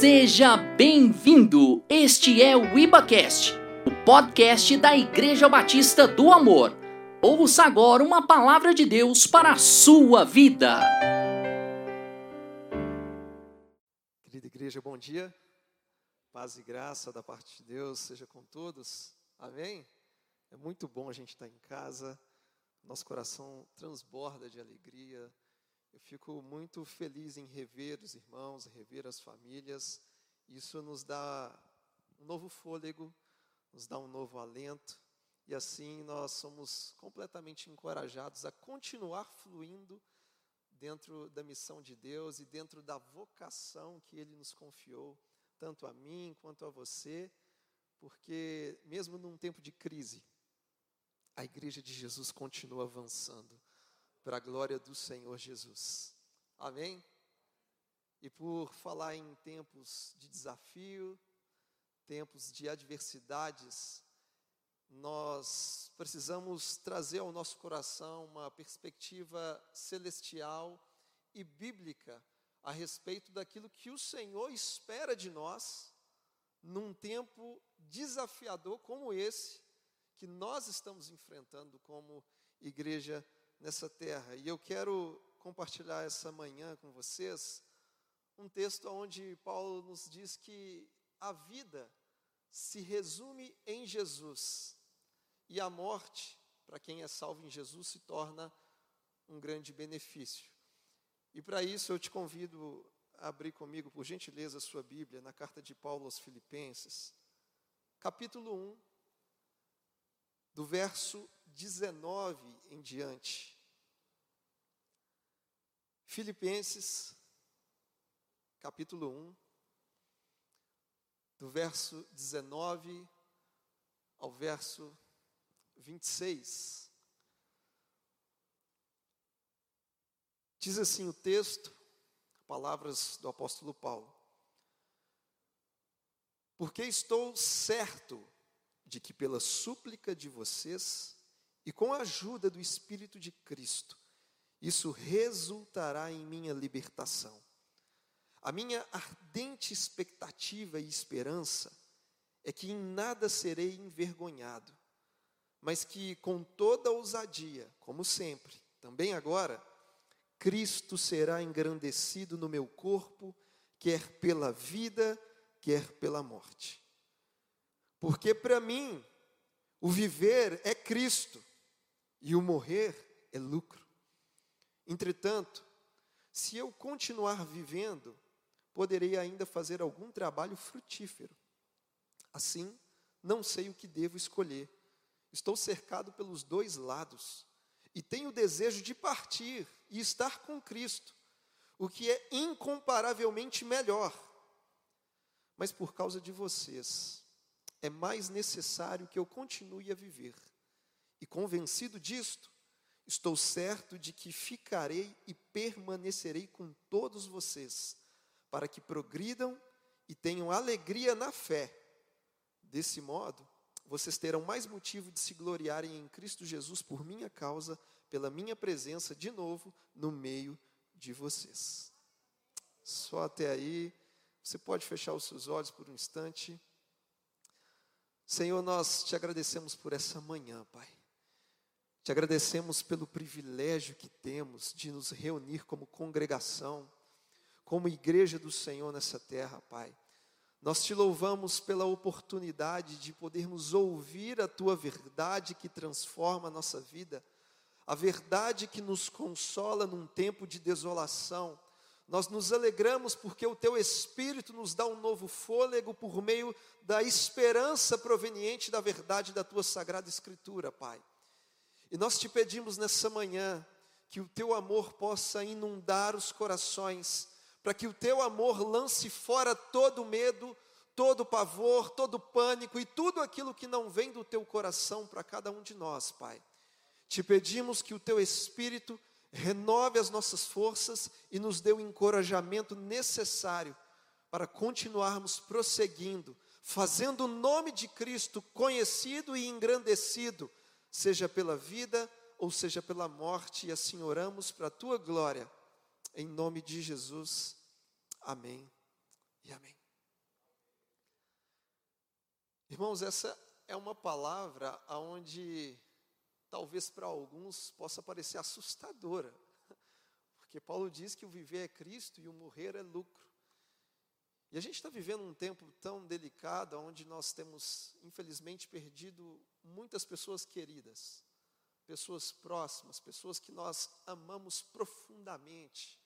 Seja bem-vindo! Este é o IbaCast, o podcast da Igreja Batista do Amor. Ouça agora uma palavra de Deus para a sua vida. Querida igreja, bom dia. Paz e graça da parte de Deus seja com todos. Amém? É muito bom a gente estar em casa. Nosso coração transborda de alegria. Eu fico muito feliz em rever os irmãos, rever as famílias. Isso nos dá um novo fôlego, nos dá um novo alento. E assim nós somos completamente encorajados a continuar fluindo dentro da missão de Deus e dentro da vocação que Ele nos confiou, tanto a mim quanto a você, porque mesmo num tempo de crise, a Igreja de Jesus continua avançando para a glória do Senhor Jesus. Amém? E por falar em tempos de desafio, tempos de adversidades, nós precisamos trazer ao nosso coração uma perspectiva celestial e bíblica a respeito daquilo que o Senhor espera de nós num tempo desafiador como esse que nós estamos enfrentando como igreja nessa terra. E eu quero compartilhar essa manhã com vocês um texto onde Paulo nos diz que a vida se resume em Jesus e a morte, para quem é salvo em Jesus, se torna um grande benefício. E para isso eu te convido a abrir comigo, por gentileza, a sua Bíblia na carta de Paulo aos Filipenses, capítulo 1, do verso 19 em diante. Filipenses, capítulo 1, do verso 19 ao verso 26. Diz assim o texto, palavras do apóstolo Paulo: Porque estou certo de que pela súplica de vocês e com a ajuda do Espírito de Cristo, isso resultará em minha libertação. A minha ardente expectativa e esperança é que em nada serei envergonhado, mas que com toda ousadia, como sempre, também agora, Cristo será engrandecido no meu corpo, quer pela vida, quer pela morte. Porque para mim, o viver é Cristo e o morrer é lucro. Entretanto, se eu continuar vivendo, poderei ainda fazer algum trabalho frutífero. Assim, não sei o que devo escolher. Estou cercado pelos dois lados e tenho o desejo de partir e estar com Cristo, o que é incomparavelmente melhor. Mas por causa de vocês, é mais necessário que eu continue a viver. E convencido disto, estou certo de que ficarei e permanecerei com todos vocês, para que progridam e tenham alegria na fé. Desse modo, vocês terão mais motivo de se gloriarem em Cristo Jesus por minha causa, pela minha presença de novo no meio de vocês. Só até aí, você pode fechar os seus olhos por um instante. Senhor, nós te agradecemos por essa manhã, Pai. Te agradecemos pelo privilégio que temos de nos reunir como congregação, como igreja do Senhor nessa terra, Pai. Nós te louvamos pela oportunidade de podermos ouvir a tua verdade que transforma a nossa vida, a verdade que nos consola num tempo de desolação, nós nos alegramos porque o teu Espírito nos dá um novo fôlego por meio da esperança proveniente da verdade da tua sagrada Escritura, Pai. E nós te pedimos nessa manhã que o teu amor possa inundar os corações, para que o teu amor lance fora todo medo, todo pavor, todo pânico e tudo aquilo que não vem do teu coração para cada um de nós, Pai. Te pedimos que o teu Espírito renove as nossas forças e nos dê o encorajamento necessário para continuarmos prosseguindo, fazendo o nome de Cristo conhecido e engrandecido, seja pela vida ou seja pela morte, e assim oramos para a tua glória, em nome de Jesus. Amém e amém. Irmãos, essa é uma palavra onde talvez para alguns possa parecer assustadora, porque Paulo diz que o viver é Cristo e o morrer é lucro. E a gente está vivendo um tempo tão delicado, onde nós temos, infelizmente, perdido muitas pessoas queridas, pessoas próximas, pessoas que nós amamos profundamente.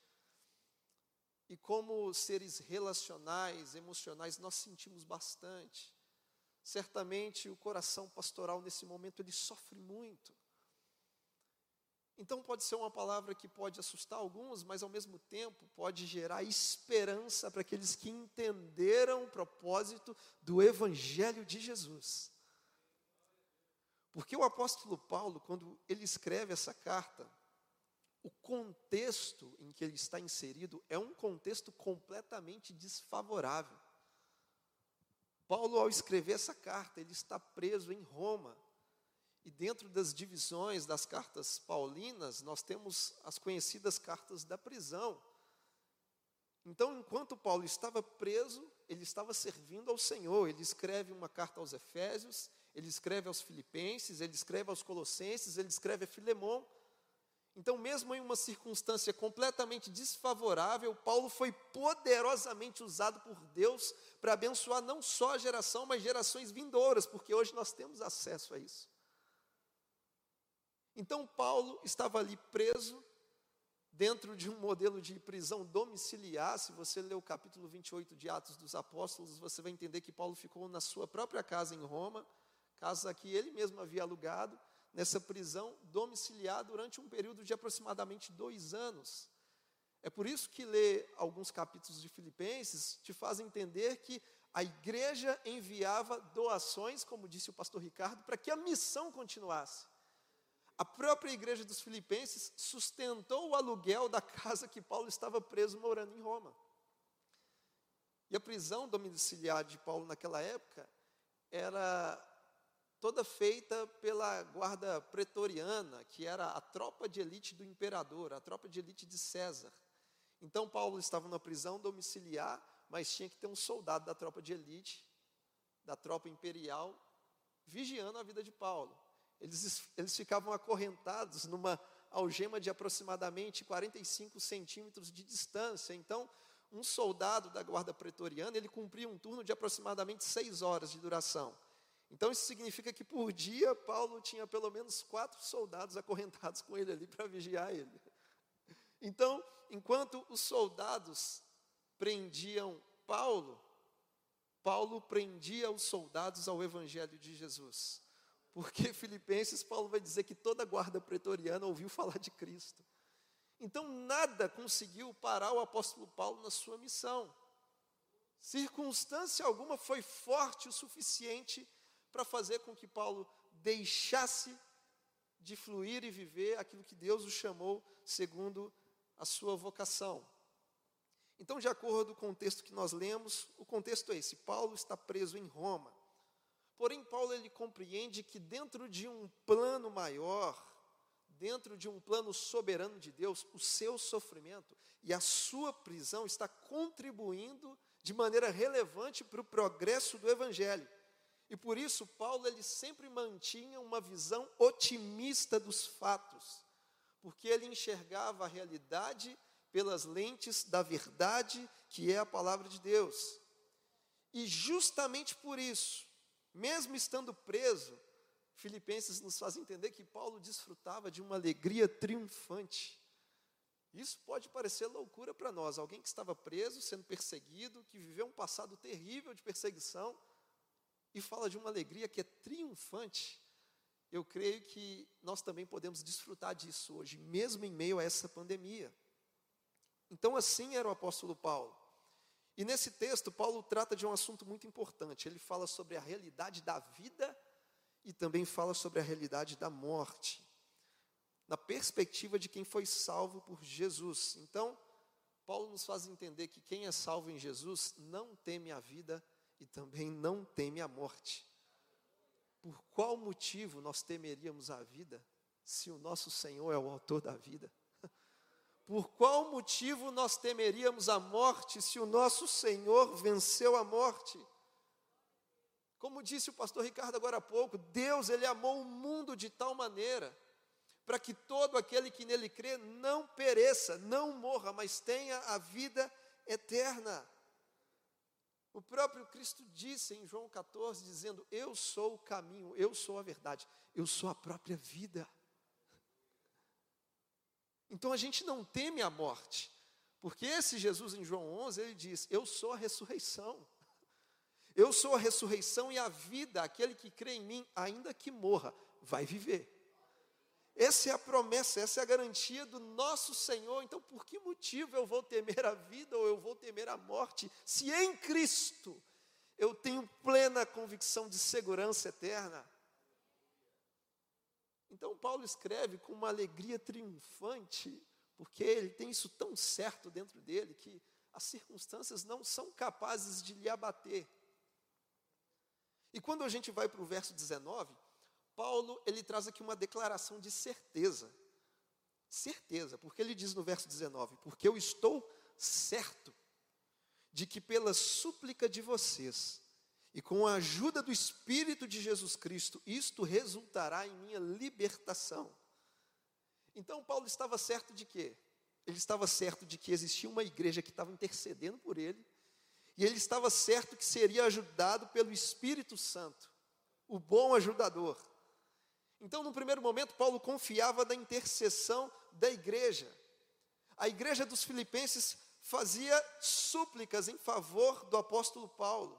E como seres relacionais, emocionais, nós sentimos bastante. Certamente o coração pastoral nesse momento ele sofre muito. Então pode ser uma palavra que pode assustar alguns, mas ao mesmo tempo pode gerar esperança para aqueles que entenderam o propósito do evangelho de Jesus. Porque o apóstolo Paulo, quando ele escreve essa carta, o contexto em que ele está inserido é um contexto completamente desfavorável. Paulo, ao escrever essa carta, ele está preso em Roma. E dentro das divisões das cartas paulinas, nós temos as conhecidas cartas da prisão. Então, enquanto Paulo estava preso, ele estava servindo ao Senhor. Ele escreve uma carta aos Efésios, ele escreve aos Filipenses, ele escreve aos Colossenses, ele escreve a Filemão. Então, mesmo em uma circunstância completamente desfavorável, Paulo foi poderosamente usado por Deus para abençoar não só a geração, mas gerações vindouras, porque hoje nós temos acesso a isso. Então, Paulo estava ali preso, dentro de um modelo de prisão domiciliar. Se você ler o capítulo 28 de Atos dos Apóstolos, você vai entender que Paulo ficou na sua própria casa em Roma, casa que ele mesmo havia alugado nessa prisão domiciliar durante um período de aproximadamente dois anos. É por isso que ler alguns capítulos de Filipenses te faz entender que a igreja enviava doações, como disse o pastor Ricardo, para que a missão continuasse. A própria igreja dos Filipenses sustentou o aluguel da casa que Paulo estava preso morando em Roma. E a prisão domiciliar de Paulo naquela época era toda feita pela guarda pretoriana, que era a tropa de elite do imperador, a tropa de elite de César. Então Paulo estava na prisão domiciliar, mas tinha que ter um soldado da tropa de elite, da tropa imperial, vigiando a vida de Paulo. Eles, eles ficavam acorrentados numa algema de aproximadamente 45 centímetros de distância. Então, um soldado da guarda pretoriana, ele cumpria um turno de aproximadamente seis horas de duração. Então isso significa que por dia Paulo tinha pelo menos quatro soldados acorrentados com ele ali para vigiar ele. Então, enquanto os soldados prendiam Paulo, Paulo prendia os soldados ao evangelho de Jesus. Porque Filipenses, Paulo vai dizer que toda a guarda pretoriana ouviu falar de Cristo. Então, nada conseguiu parar o apóstolo Paulo na sua missão. Circunstância alguma foi forte o suficiente para fazer com que Paulo deixasse de fluir e viver aquilo que Deus o chamou segundo a sua vocação. Então, de acordo com o texto que nós lemos, o contexto é esse: Paulo está preso em Roma. Porém, Paulo ele compreende que dentro de um plano maior, dentro de um plano soberano de Deus, o seu sofrimento e a sua prisão está contribuindo de maneira relevante para o progresso do evangelho. E por isso Paulo ele sempre mantinha uma visão otimista dos fatos, porque ele enxergava a realidade pelas lentes da verdade, que é a palavra de Deus. E justamente por isso, mesmo estando preso, Filipenses nos faz entender que Paulo desfrutava de uma alegria triunfante. Isso pode parecer loucura para nós, alguém que estava preso, sendo perseguido, que viveu um passado terrível de perseguição, e fala de uma alegria que é triunfante, eu creio que nós também podemos desfrutar disso hoje, mesmo em meio a essa pandemia. Então, assim era o apóstolo Paulo. E nesse texto, Paulo trata de um assunto muito importante. Ele fala sobre a realidade da vida e também fala sobre a realidade da morte, na perspectiva de quem foi salvo por Jesus. Então, Paulo nos faz entender que quem é salvo em Jesus não teme a vida e também não teme a morte. Por qual motivo nós temeríamos a vida se o nosso Senhor é o autor da vida? Por qual motivo nós temeríamos a morte se o nosso Senhor venceu a morte? Como disse o pastor Ricardo agora há pouco, Deus ele amou o mundo de tal maneira para que todo aquele que nele crê não pereça, não morra, mas tenha a vida eterna. O próprio Cristo disse em João 14, dizendo: Eu sou o caminho, eu sou a verdade, eu sou a própria vida. Então a gente não teme a morte, porque esse Jesus em João 11, ele diz: Eu sou a ressurreição. Eu sou a ressurreição e a vida, aquele que crê em mim, ainda que morra, vai viver. Essa é a promessa, essa é a garantia do nosso Senhor. Então, por que motivo eu vou temer a vida ou eu vou temer a morte, se em Cristo eu tenho plena convicção de segurança eterna? Então, Paulo escreve com uma alegria triunfante, porque ele tem isso tão certo dentro dele que as circunstâncias não são capazes de lhe abater. E quando a gente vai para o verso 19, Paulo, ele traz aqui uma declaração de certeza. Certeza, porque ele diz no verso 19: Porque eu estou certo de que pela súplica de vocês e com a ajuda do Espírito de Jesus Cristo, isto resultará em minha libertação. Então, Paulo estava certo de quê? Ele estava certo de que existia uma igreja que estava intercedendo por ele, e ele estava certo que seria ajudado pelo Espírito Santo, o bom ajudador. Então, no primeiro momento, Paulo confiava na intercessão da igreja. A igreja dos Filipenses fazia súplicas em favor do apóstolo Paulo.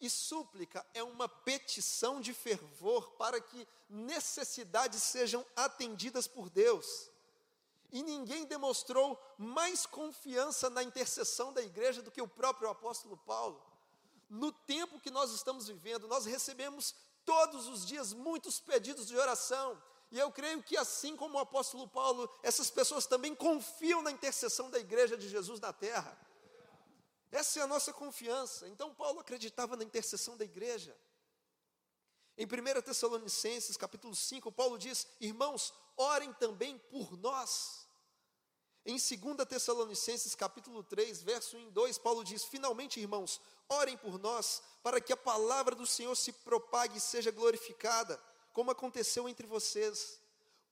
E súplica é uma petição de fervor para que necessidades sejam atendidas por Deus. E ninguém demonstrou mais confiança na intercessão da igreja do que o próprio apóstolo Paulo. No tempo que nós estamos vivendo, nós recebemos todos os dias muitos pedidos de oração. E eu creio que, assim como o apóstolo Paulo, essas pessoas também confiam na intercessão da igreja de Jesus na terra. Essa é a nossa confiança. Então, Paulo acreditava na intercessão da igreja. Em 1 Tessalonicenses, capítulo 5, Paulo diz: Irmãos, orem também por nós. Em 2 Tessalonicenses, capítulo 3, verso 1 e 2, Paulo diz: Finalmente, irmãos, orem por nós, para que a palavra do Senhor se propague e seja glorificada, como aconteceu entre vocês.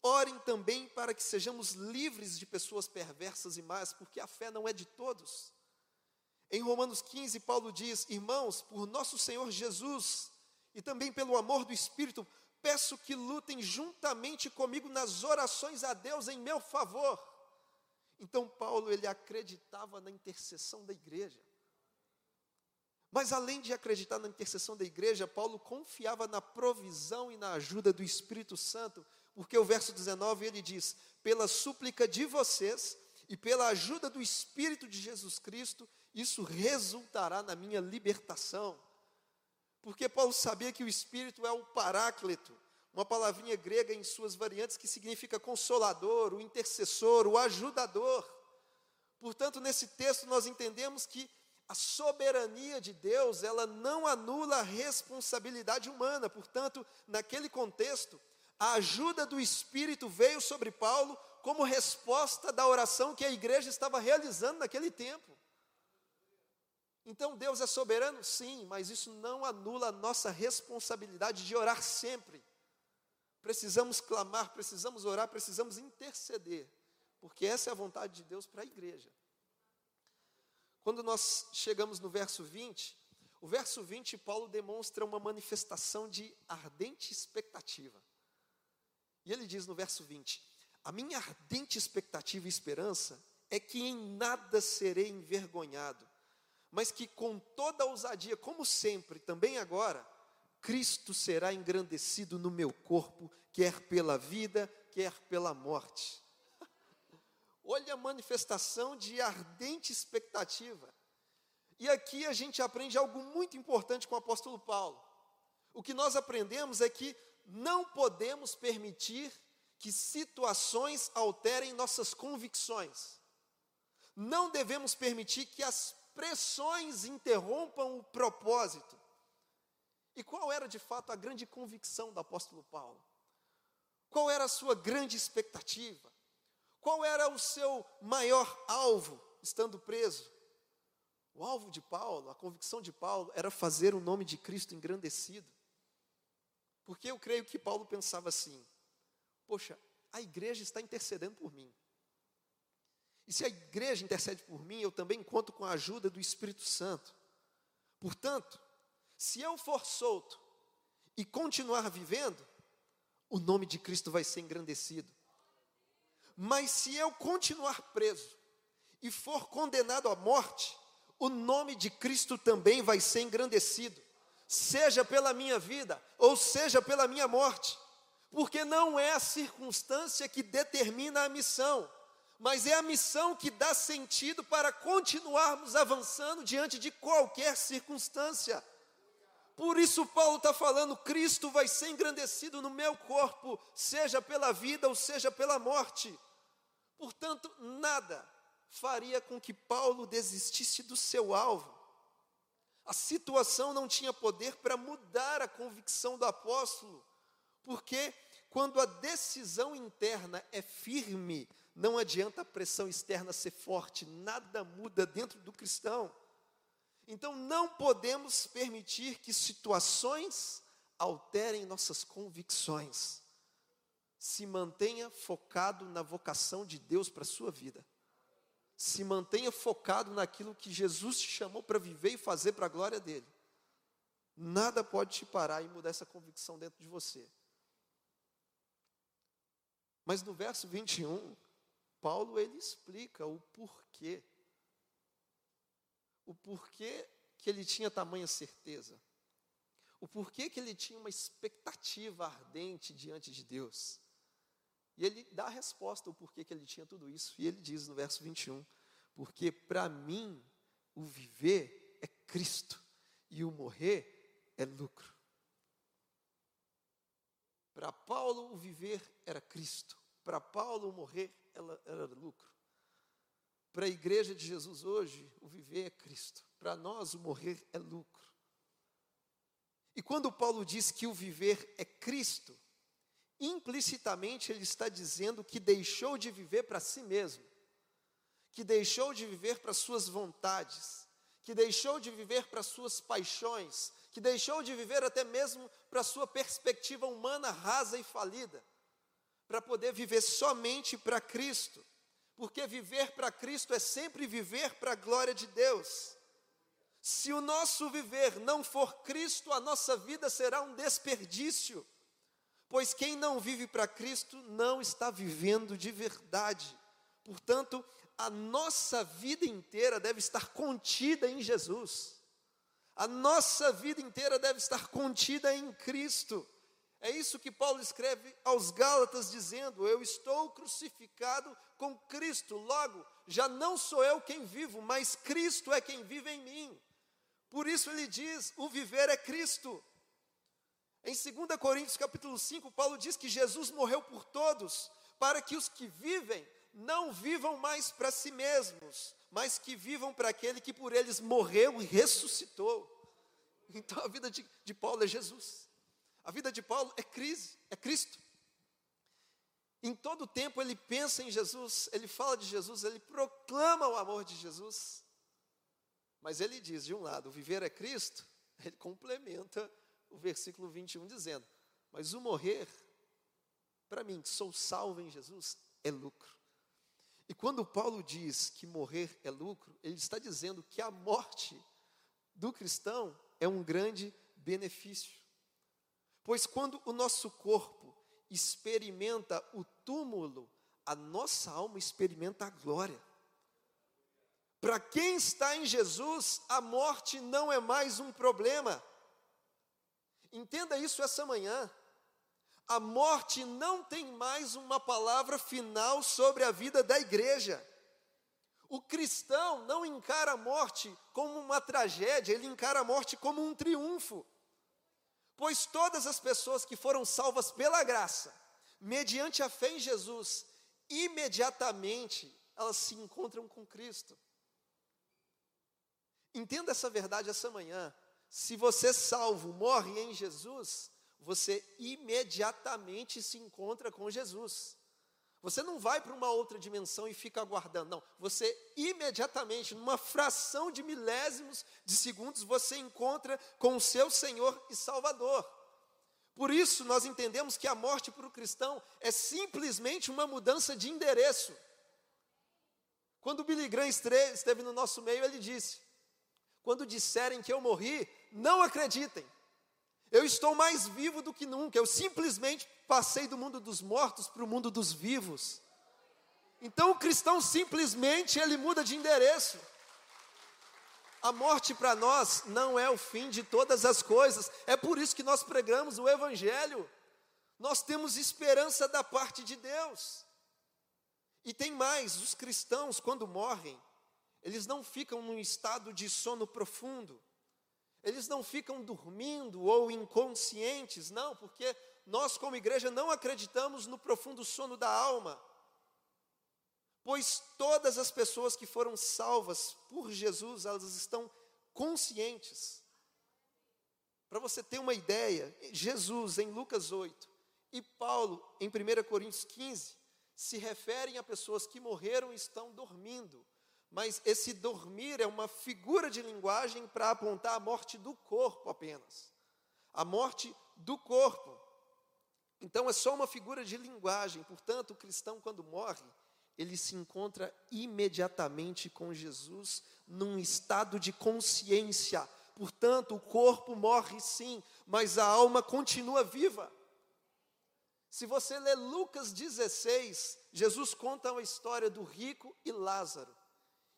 Orem também para que sejamos livres de pessoas perversas e más, porque a fé não é de todos. Em Romanos 15, Paulo diz: Irmãos, por nosso Senhor Jesus e também pelo amor do Espírito, peço que lutem juntamente comigo nas orações a Deus em meu favor. Então Paulo ele acreditava na intercessão da igreja. Mas além de acreditar na intercessão da igreja, Paulo confiava na provisão e na ajuda do Espírito Santo, porque o verso 19 ele diz: "Pela súplica de vocês e pela ajuda do Espírito de Jesus Cristo, isso resultará na minha libertação." Porque Paulo sabia que o Espírito é o paráclito, uma palavrinha grega em suas variantes que significa consolador, o intercessor, o ajudador. Portanto, nesse texto nós entendemos que a soberania de Deus, ela não anula a responsabilidade humana. Portanto, naquele contexto, a ajuda do Espírito veio sobre Paulo como resposta da oração que a igreja estava realizando naquele tempo. Então, Deus é soberano? Sim, mas isso não anula a nossa responsabilidade de orar sempre precisamos clamar, precisamos orar, precisamos interceder, porque essa é a vontade de Deus para a igreja. Quando nós chegamos no verso 20, o verso 20, Paulo demonstra uma manifestação de ardente expectativa. E ele diz no verso 20: A minha ardente expectativa e esperança é que em nada serei envergonhado, mas que com toda ousadia, como sempre, também agora, Cristo será engrandecido no meu corpo, quer pela vida, quer pela morte. Olha a manifestação de ardente expectativa. E aqui a gente aprende algo muito importante com o apóstolo Paulo. O que nós aprendemos é que não podemos permitir que situações alterem nossas convicções. Não devemos permitir que as pressões interrompam o propósito. E qual era de fato a grande convicção do apóstolo Paulo? Qual era a sua grande expectativa? Qual era o seu maior alvo estando preso? O alvo de Paulo, a convicção de Paulo era fazer o nome de Cristo engrandecido. Porque eu creio que Paulo pensava assim: poxa, a igreja está intercedendo por mim. E se a igreja intercede por mim, eu também conto com a ajuda do Espírito Santo. Portanto, se eu for solto e continuar vivendo, o nome de Cristo vai ser engrandecido. Mas se eu continuar preso e for condenado à morte, o nome de Cristo também vai ser engrandecido, seja pela minha vida ou seja pela minha morte, porque não é a circunstância que determina a missão, mas é a missão que dá sentido para continuarmos avançando diante de qualquer circunstância. Por isso, Paulo está falando: Cristo vai ser engrandecido no meu corpo, seja pela vida ou seja pela morte. Portanto, nada faria com que Paulo desistisse do seu alvo. A situação não tinha poder para mudar a convicção do apóstolo, porque quando a decisão interna é firme, não adianta a pressão externa ser forte, nada muda dentro do cristão. Então não podemos permitir que situações alterem nossas convicções. Se mantenha focado na vocação de Deus para a sua vida. Se mantenha focado naquilo que Jesus te chamou para viver e fazer para a glória dele. Nada pode te parar e mudar essa convicção dentro de você. Mas no verso 21, Paulo ele explica o porquê porquê que ele tinha tamanha certeza, o porquê que ele tinha uma expectativa ardente diante de Deus. E ele dá a resposta, o porquê que ele tinha tudo isso. E ele diz no verso 21, porque para mim o viver é Cristo e o morrer é lucro. Para Paulo o viver era Cristo, para Paulo o morrer era lucro. Para a igreja de Jesus hoje, o viver é Cristo. Para nós, o morrer é lucro. E quando Paulo diz que o viver é Cristo, implicitamente ele está dizendo que deixou de viver para si mesmo, que deixou de viver para suas vontades, que deixou de viver para suas paixões, que deixou de viver até mesmo para sua perspectiva humana rasa e falida, para poder viver somente para Cristo porque viver para Cristo é sempre viver para a glória de Deus. Se o nosso viver não for Cristo, a nossa vida será um desperdício, pois quem não vive para Cristo não está vivendo de verdade. Portanto, a nossa vida inteira deve estar contida em Jesus. A nossa vida inteira deve estar contida em Cristo. É isso que Paulo escreve aos Gálatas, dizendo: Eu estou crucificado com Cristo, logo, já não sou eu quem vivo, mas Cristo é quem vive em mim. Por isso ele diz: o viver é Cristo. Em 2 Coríntios capítulo 5, Paulo diz que Jesus morreu por todos, para que os que vivem não vivam mais para si mesmos, mas que vivam para aquele que por eles morreu e ressuscitou. Então a vida de, de Paulo é Jesus. A vida de Paulo é crise, é Cristo. Em todo tempo ele pensa em Jesus, ele fala de Jesus, ele proclama o amor de Jesus. Mas ele diz, de um lado, viver é Cristo, ele complementa o versículo 21 dizendo: Mas o morrer, para mim, que sou salvo em Jesus, é lucro. E quando Paulo diz que morrer é lucro, ele está dizendo que a morte do cristão é um grande benefício. Pois quando o nosso corpo experimenta o túmulo, a nossa alma experimenta a glória. Para quem está em Jesus, a morte não é mais um problema. Entenda isso essa manhã. A morte não tem mais uma palavra final sobre a vida da igreja. O cristão não encara a morte como uma tragédia, ele encara a morte como um triunfo. Pois todas as pessoas que foram salvas pela graça, mediante a fé em Jesus, imediatamente elas se encontram com Cristo. Entenda essa verdade essa manhã. Se você salvo morre em Jesus, você imediatamente se encontra com Jesus. Você não vai para uma outra dimensão e fica aguardando, não. Você imediatamente, numa fração de milésimos de segundos, você encontra com o seu Senhor e Salvador. Por isso, nós entendemos que a morte para o cristão é simplesmente uma mudança de endereço. Quando o Billy Graham esteve no nosso meio, ele disse: Quando disserem que eu morri, não acreditem. Eu estou mais vivo do que nunca. Eu simplesmente passei do mundo dos mortos para o mundo dos vivos. Então o cristão simplesmente ele muda de endereço. A morte para nós não é o fim de todas as coisas. É por isso que nós pregamos o evangelho. Nós temos esperança da parte de Deus. E tem mais, os cristãos quando morrem, eles não ficam num estado de sono profundo. Eles não ficam dormindo ou inconscientes, não, porque nós, como igreja, não acreditamos no profundo sono da alma. Pois todas as pessoas que foram salvas por Jesus, elas estão conscientes. Para você ter uma ideia, Jesus, em Lucas 8, e Paulo, em 1 Coríntios 15, se referem a pessoas que morreram e estão dormindo. Mas esse dormir é uma figura de linguagem para apontar a morte do corpo apenas. A morte do corpo. Então é só uma figura de linguagem. Portanto, o cristão, quando morre, ele se encontra imediatamente com Jesus num estado de consciência. Portanto, o corpo morre sim, mas a alma continua viva. Se você ler Lucas 16, Jesus conta a história do rico e Lázaro.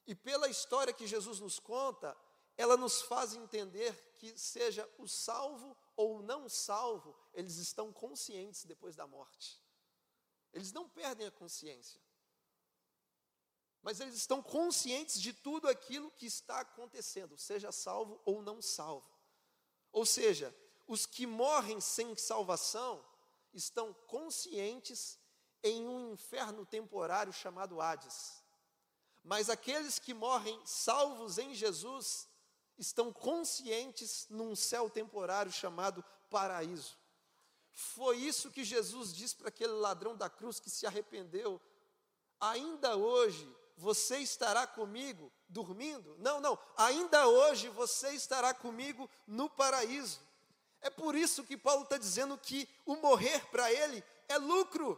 E pela história que Jesus nos conta, ela nos faz entender que, seja o salvo ou o não salvo, eles estão conscientes depois da morte. Eles não perdem a consciência. Mas eles estão conscientes de tudo aquilo que está acontecendo, seja salvo ou não salvo. Ou seja, os que morrem sem salvação estão conscientes em um inferno temporário chamado Hades. Mas aqueles que morrem salvos em Jesus estão conscientes num céu temporário chamado paraíso. Foi isso que Jesus disse para aquele ladrão da cruz que se arrependeu. Ainda hoje você estará comigo dormindo? Não, não. Ainda hoje você estará comigo no paraíso. É por isso que Paulo está dizendo que o morrer para ele é lucro.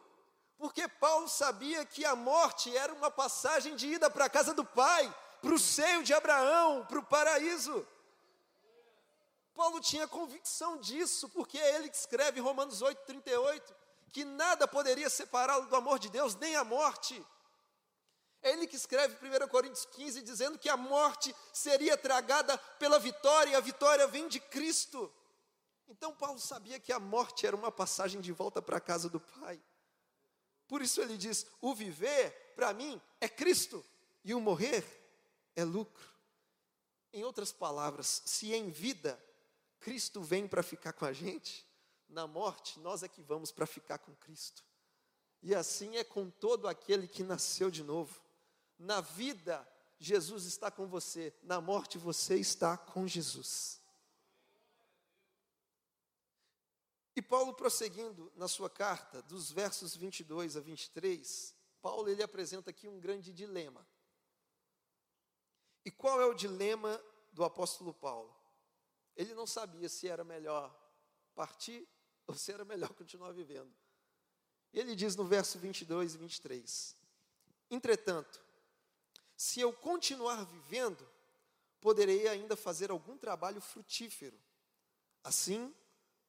Porque Paulo sabia que a morte era uma passagem de ida para a casa do Pai, para o seio de Abraão, para o paraíso. Paulo tinha convicção disso, porque é ele que escreve em Romanos 8, 38, que nada poderia separá-lo do amor de Deus, nem a morte. É ele que escreve 1 Coríntios 15, dizendo que a morte seria tragada pela vitória, e a vitória vem de Cristo. Então Paulo sabia que a morte era uma passagem de volta para a casa do Pai. Por isso ele diz: o viver, para mim, é Cristo, e o morrer é lucro. Em outras palavras, se em vida Cristo vem para ficar com a gente, na morte nós é que vamos para ficar com Cristo. E assim é com todo aquele que nasceu de novo. Na vida, Jesus está com você, na morte, você está com Jesus. E Paulo, prosseguindo na sua carta, dos versos 22 a 23, Paulo ele apresenta aqui um grande dilema. E qual é o dilema do apóstolo Paulo? Ele não sabia se era melhor partir ou se era melhor continuar vivendo. Ele diz no verso 22 e 23: Entretanto, se eu continuar vivendo, poderei ainda fazer algum trabalho frutífero. Assim,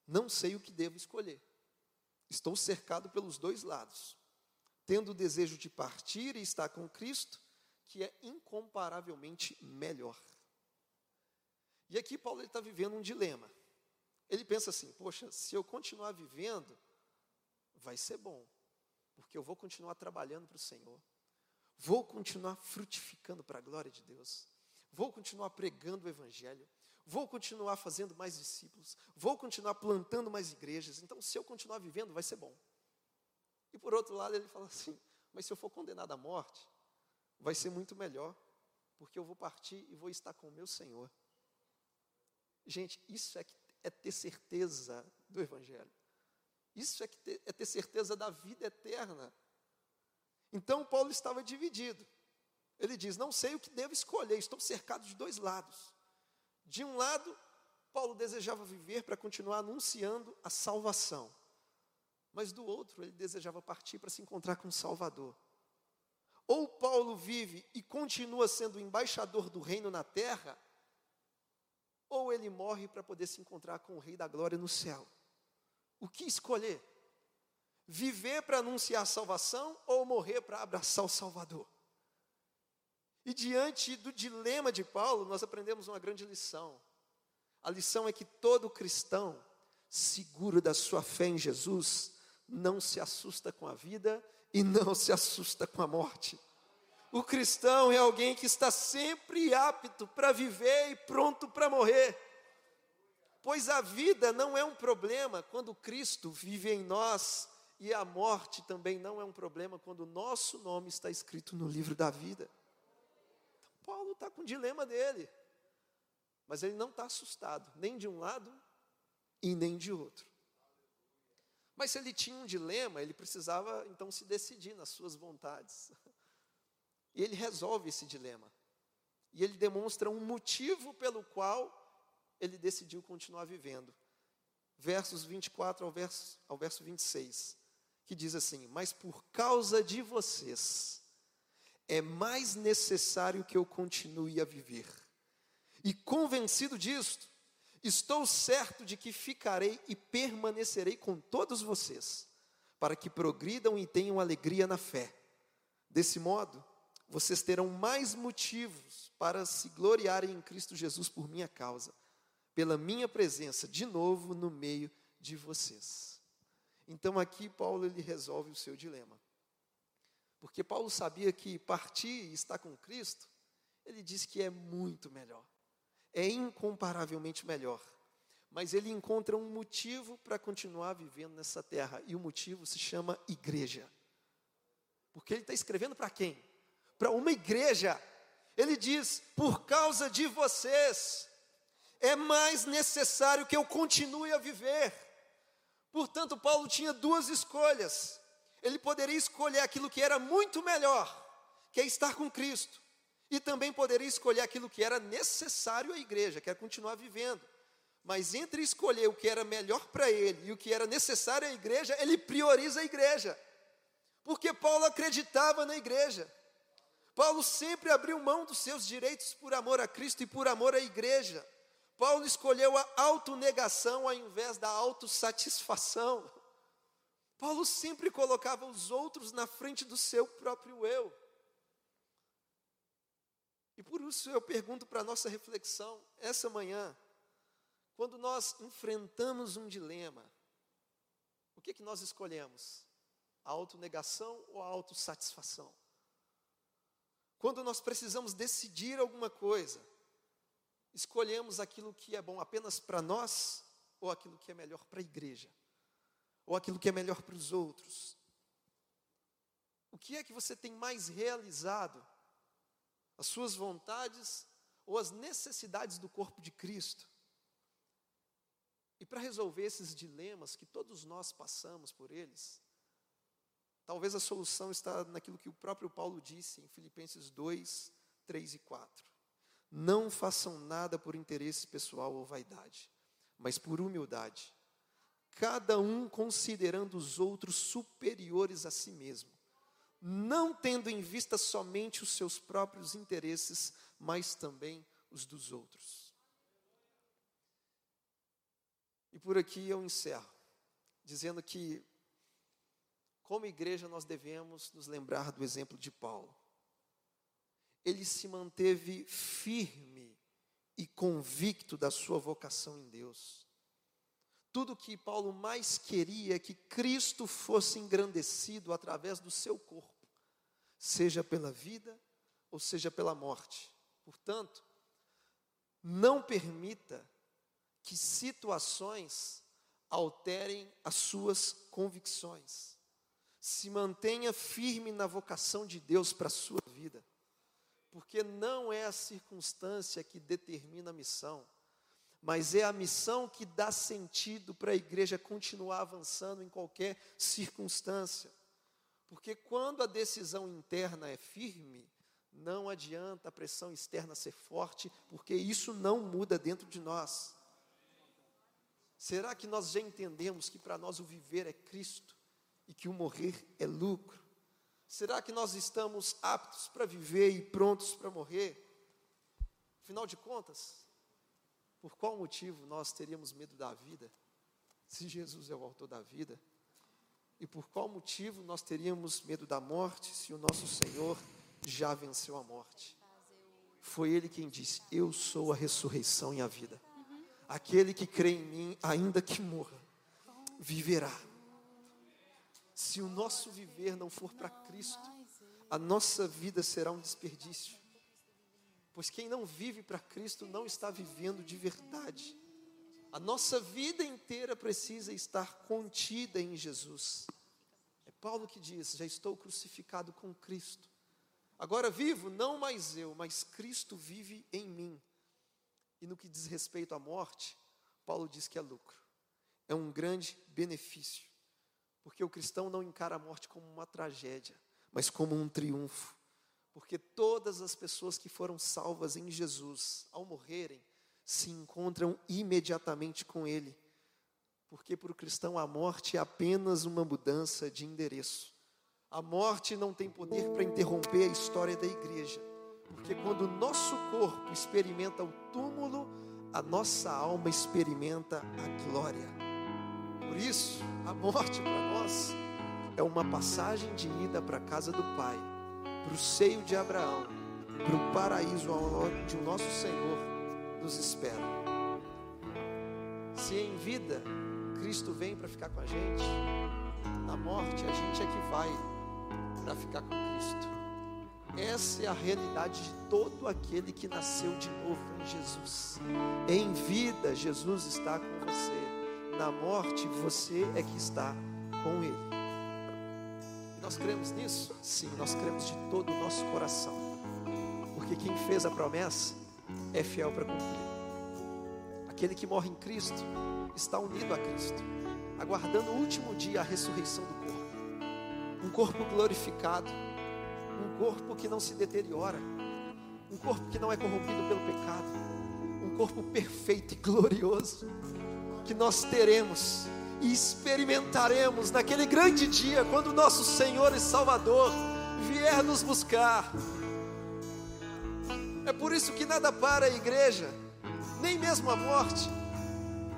não sei o que devo escolher. Estou cercado pelos dois lados, tendo o desejo de partir e estar com Cristo, que é incomparavelmente melhor. E aqui Paulo está vivendo um dilema. Ele pensa assim: poxa, se eu continuar vivendo, vai ser bom, porque eu vou continuar trabalhando para o Senhor, vou continuar frutificando para a glória de Deus, vou continuar pregando o Evangelho, vou continuar fazendo mais discípulos, vou continuar plantando mais igrejas, então se eu continuar vivendo, vai ser bom. E por outro lado, ele fala assim: mas se eu for condenado à morte, vai ser muito melhor, porque eu vou partir e vou estar com o meu Senhor. Gente, isso é, é ter certeza do Evangelho. Isso é, ter, é ter certeza da vida eterna. Então Paulo estava dividido. Ele diz: Não sei o que devo escolher, estou cercado de dois lados. De um lado, Paulo desejava viver para continuar anunciando a salvação, mas do outro, ele desejava partir para se encontrar com o Salvador. Ou Paulo vive e continua sendo embaixador do reino na terra, ou ele morre para poder se encontrar com o Rei da Glória no céu. O que escolher? Viver para anunciar a salvação ou morrer para abraçar o Salvador? E diante do dilema de Paulo, nós aprendemos uma grande lição. A lição é que todo cristão, seguro da sua fé em Jesus, não se assusta com a vida e não se assusta com a morte. O cristão é alguém que está sempre apto para viver e pronto para morrer. Pois a vida não é um problema quando Cristo vive em nós, e a morte também não é um problema quando o nosso nome está escrito no livro da vida. Paulo está com o dilema dele, mas ele não está assustado, nem de um lado e nem de outro. Mas se ele tinha um dilema, ele precisava então se decidir nas suas vontades. E ele resolve esse dilema. E ele demonstra um motivo pelo qual ele decidiu continuar vivendo. Versos 24 ao verso, ao verso 26, que diz assim: Mas por causa de vocês, é mais necessário que eu continue a viver. E convencido disto, estou certo de que ficarei e permanecerei com todos vocês, para que progridam e tenham alegria na fé. Desse modo, vocês terão mais motivos para se gloriarem em Cristo Jesus por minha causa, pela minha presença de novo no meio de vocês. Então aqui Paulo ele resolve o seu dilema. Porque Paulo sabia que partir e estar com Cristo, ele diz que é muito melhor. É incomparavelmente melhor. Mas ele encontra um motivo para continuar vivendo nessa terra, e o motivo se chama igreja. Porque ele está escrevendo para quem? para uma igreja. Ele diz: por causa de vocês, é mais necessário que eu continue a viver. Portanto, Paulo tinha duas escolhas. Ele poderia escolher aquilo que era muito melhor, que é estar com Cristo, e também poderia escolher aquilo que era necessário à igreja, que é continuar vivendo. Mas entre escolher o que era melhor para ele e o que era necessário à igreja, ele prioriza a igreja. Porque Paulo acreditava na igreja. Paulo sempre abriu mão dos seus direitos por amor a Cristo e por amor à igreja. Paulo escolheu a autonegação ao invés da autossatisfação. Paulo sempre colocava os outros na frente do seu próprio eu. E por isso eu pergunto para a nossa reflexão essa manhã, quando nós enfrentamos um dilema, o que, que nós escolhemos? A autonegação ou a autossatisfação? Quando nós precisamos decidir alguma coisa, escolhemos aquilo que é bom apenas para nós ou aquilo que é melhor para a igreja, ou aquilo que é melhor para os outros. O que é que você tem mais realizado? As suas vontades ou as necessidades do corpo de Cristo? E para resolver esses dilemas que todos nós passamos por eles, Talvez a solução está naquilo que o próprio Paulo disse em Filipenses 2, 3 e 4. Não façam nada por interesse pessoal ou vaidade, mas por humildade, cada um considerando os outros superiores a si mesmo, não tendo em vista somente os seus próprios interesses, mas também os dos outros. E por aqui eu encerro, dizendo que como igreja, nós devemos nos lembrar do exemplo de Paulo. Ele se manteve firme e convicto da sua vocação em Deus. Tudo que Paulo mais queria é que Cristo fosse engrandecido através do seu corpo, seja pela vida ou seja pela morte. Portanto, não permita que situações alterem as suas convicções se mantenha firme na vocação de Deus para a sua vida, porque não é a circunstância que determina a missão, mas é a missão que dá sentido para a igreja continuar avançando em qualquer circunstância. Porque quando a decisão interna é firme, não adianta a pressão externa ser forte, porque isso não muda dentro de nós. Será que nós já entendemos que para nós o viver é Cristo e que o morrer é lucro? Será que nós estamos aptos para viver e prontos para morrer? Afinal de contas, por qual motivo nós teríamos medo da vida, se Jesus é o autor da vida? E por qual motivo nós teríamos medo da morte, se o nosso Senhor já venceu a morte? Foi Ele quem disse: Eu sou a ressurreição e a vida. Aquele que crê em mim, ainda que morra, viverá. Se o nosso viver não for para Cristo, a nossa vida será um desperdício. Pois quem não vive para Cristo não está vivendo de verdade. A nossa vida inteira precisa estar contida em Jesus. É Paulo que diz: Já estou crucificado com Cristo. Agora vivo, não mais eu, mas Cristo vive em mim. E no que diz respeito à morte, Paulo diz que é lucro, é um grande benefício, porque o cristão não encara a morte como uma tragédia, mas como um triunfo, porque todas as pessoas que foram salvas em Jesus, ao morrerem, se encontram imediatamente com Ele, porque para o cristão a morte é apenas uma mudança de endereço. A morte não tem poder para interromper a história da igreja. Porque quando o nosso corpo experimenta o túmulo, a nossa alma experimenta a glória. Por isso, a morte para nós é uma passagem de ida para a casa do Pai, para o seio de Abraão, para o paraíso onde o nosso Senhor nos espera. Se em vida Cristo vem para ficar com a gente, na morte a gente é que vai para ficar com Cristo. Essa é a realidade de todo aquele que nasceu de novo em Jesus. Em vida, Jesus está com você. Na morte, você é que está com Ele. Nós cremos nisso? Sim, nós cremos de todo o nosso coração. Porque quem fez a promessa é fiel para cumprir. Aquele que morre em Cristo está unido a Cristo, aguardando o último dia a ressurreição do corpo. Um corpo glorificado um corpo que não se deteriora, um corpo que não é corrompido pelo pecado, um corpo perfeito e glorioso que nós teremos e experimentaremos naquele grande dia quando nosso Senhor e Salvador vier nos buscar. É por isso que nada para a igreja, nem mesmo a morte,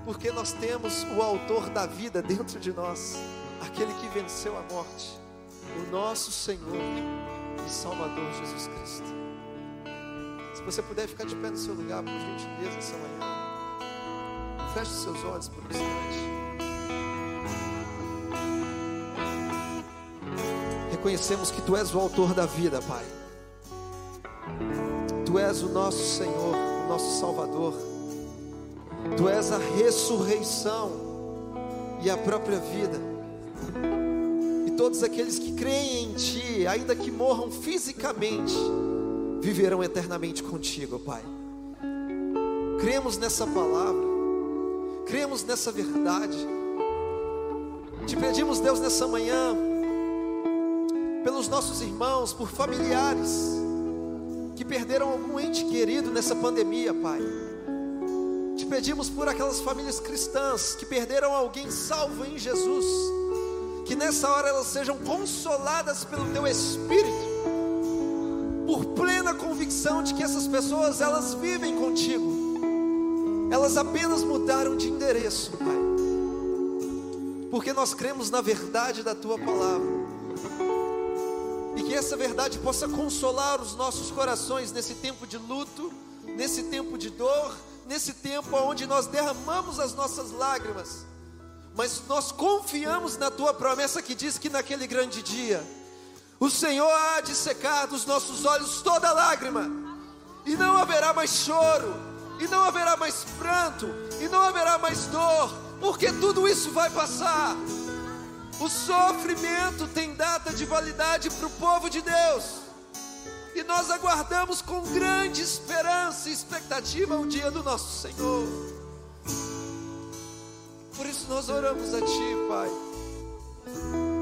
porque nós temos o Autor da vida dentro de nós, aquele que venceu a morte, o nosso Senhor e Salvador Jesus Cristo. Se você puder ficar de pé no seu lugar, por gentileza, essa manhã, feche seus olhos por um instante. Reconhecemos que Tu és o autor da vida, Pai. Tu és o nosso Senhor, o nosso Salvador. Tu és a ressurreição e a própria vida todos aqueles que creem em Ti, ainda que morram fisicamente, viverão eternamente contigo, Pai. Cremos nessa palavra, cremos nessa verdade. Te pedimos, Deus, nessa manhã, pelos nossos irmãos, por familiares que perderam algum ente querido nessa pandemia, Pai. Te pedimos por aquelas famílias cristãs que perderam alguém salvo em Jesus que nessa hora elas sejam consoladas pelo teu espírito, por plena convicção de que essas pessoas elas vivem contigo. Elas apenas mudaram de endereço, Pai. Porque nós cremos na verdade da tua palavra. Que essa verdade possa consolar os nossos corações nesse tempo de luto, nesse tempo de dor, nesse tempo onde nós derramamos as nossas lágrimas mas nós confiamos na tua promessa que diz que naquele grande dia, o Senhor há de secar dos nossos olhos toda lágrima, e não haverá mais choro, e não haverá mais pranto, e não haverá mais dor, porque tudo isso vai passar. O sofrimento tem data de validade para o povo de Deus, e nós aguardamos com grande esperança e expectativa o dia do nosso Senhor. Por isso nós oramos a Ti, Pai,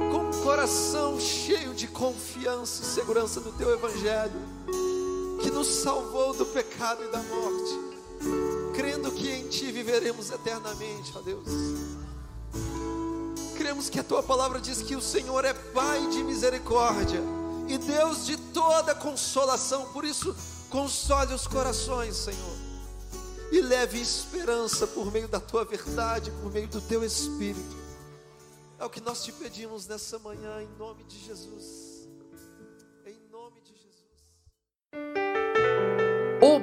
com coração cheio de confiança e segurança no teu Evangelho, que nos salvou do pecado e da morte, crendo que em Ti viveremos eternamente, ó Deus. Cremos que a Tua palavra diz que o Senhor é Pai de misericórdia e Deus de toda consolação, por isso, console os corações, Senhor, e leve esperança por meio da Tua verdade, por meio do Teu Espírito. É o que nós te pedimos nessa manhã, em nome de Jesus.